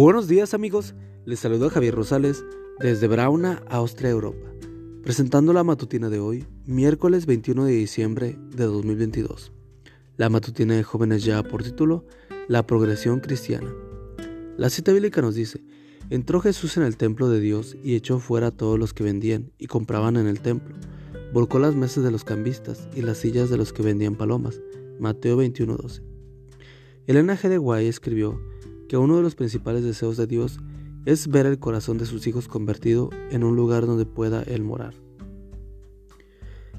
buenos días amigos, les saludo a Javier Rosales desde Brauna, Austria, Europa, presentando la matutina de hoy, miércoles 21 de diciembre de 2022. La matutina de jóvenes ya por título, La progresión cristiana. La cita bíblica nos dice, entró Jesús en el templo de Dios y echó fuera a todos los que vendían y compraban en el templo. Volcó las mesas de los cambistas y las sillas de los que vendían palomas. Mateo 21:12. Elena G. de Guay escribió, que uno de los principales deseos de Dios es ver el corazón de sus hijos convertido en un lugar donde pueda Él morar.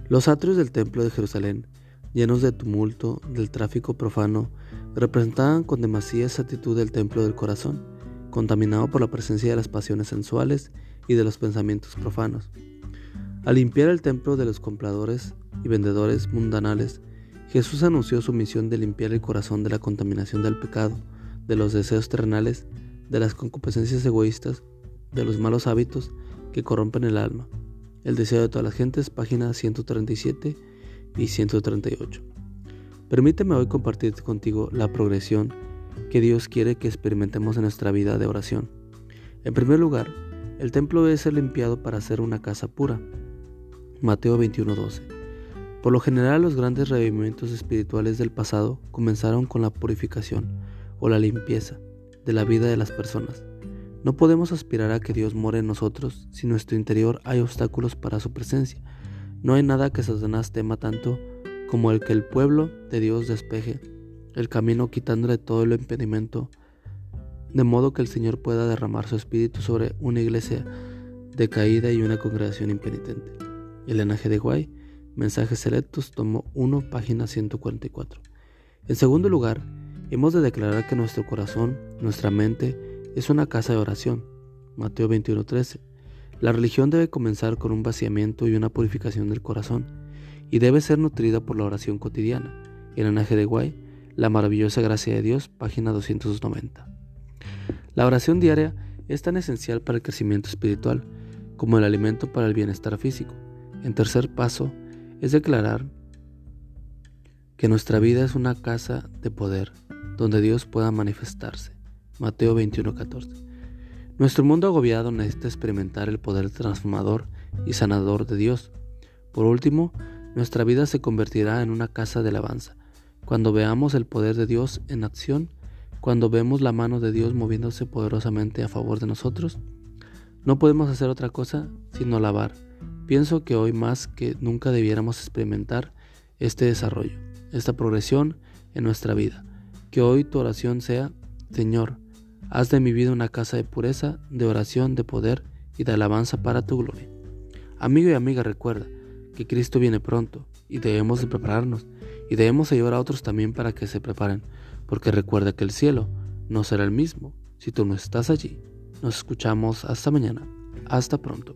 Los atrios del templo de Jerusalén, llenos de tumulto, del tráfico profano, representaban con demasía actitud del templo del corazón, contaminado por la presencia de las pasiones sensuales y de los pensamientos profanos. Al limpiar el templo de los compradores y vendedores mundanales, Jesús anunció su misión de limpiar el corazón de la contaminación del pecado, de los deseos terrenales, de las concupiscencias egoístas, de los malos hábitos que corrompen el alma. El deseo de todas las gentes, páginas 137 y 138. Permíteme hoy compartir contigo la progresión que Dios quiere que experimentemos en nuestra vida de oración. En primer lugar, el templo debe ser limpiado para ser una casa pura. Mateo 21:12. Por lo general, los grandes revivimientos espirituales del pasado comenzaron con la purificación o la limpieza de la vida de las personas. No podemos aspirar a que Dios more en nosotros si en nuestro interior hay obstáculos para su presencia. No hay nada que Satanás tema tanto como el que el pueblo de Dios despeje el camino quitándole todo el impedimento, de modo que el Señor pueda derramar su espíritu sobre una iglesia decaída y una congregación impenitente. Elena G. de Guay, Mensajes Selectos, tomo 1, página 144. En segundo lugar, Hemos de declarar que nuestro corazón, nuestra mente, es una casa de oración. Mateo 21:13. La religión debe comenzar con un vaciamiento y una purificación del corazón, y debe ser nutrida por la oración cotidiana. En Anaje de Guay, La maravillosa gracia de Dios, página 290. La oración diaria es tan esencial para el crecimiento espiritual como el alimento para el bienestar físico. En tercer paso, es declarar que nuestra vida es una casa de poder, donde Dios pueda manifestarse. Mateo 21:14. Nuestro mundo agobiado necesita experimentar el poder transformador y sanador de Dios. Por último, nuestra vida se convertirá en una casa de alabanza. Cuando veamos el poder de Dios en acción, cuando vemos la mano de Dios moviéndose poderosamente a favor de nosotros, no podemos hacer otra cosa sino alabar. Pienso que hoy más que nunca debiéramos experimentar este desarrollo, esta progresión en nuestra vida. Que hoy tu oración sea, Señor, haz de mi vida una casa de pureza, de oración, de poder y de alabanza para tu gloria. Amigo y amiga, recuerda que Cristo viene pronto y debemos de prepararnos y debemos ayudar a otros también para que se preparen, porque recuerda que el cielo no será el mismo si tú no estás allí. Nos escuchamos hasta mañana. Hasta pronto.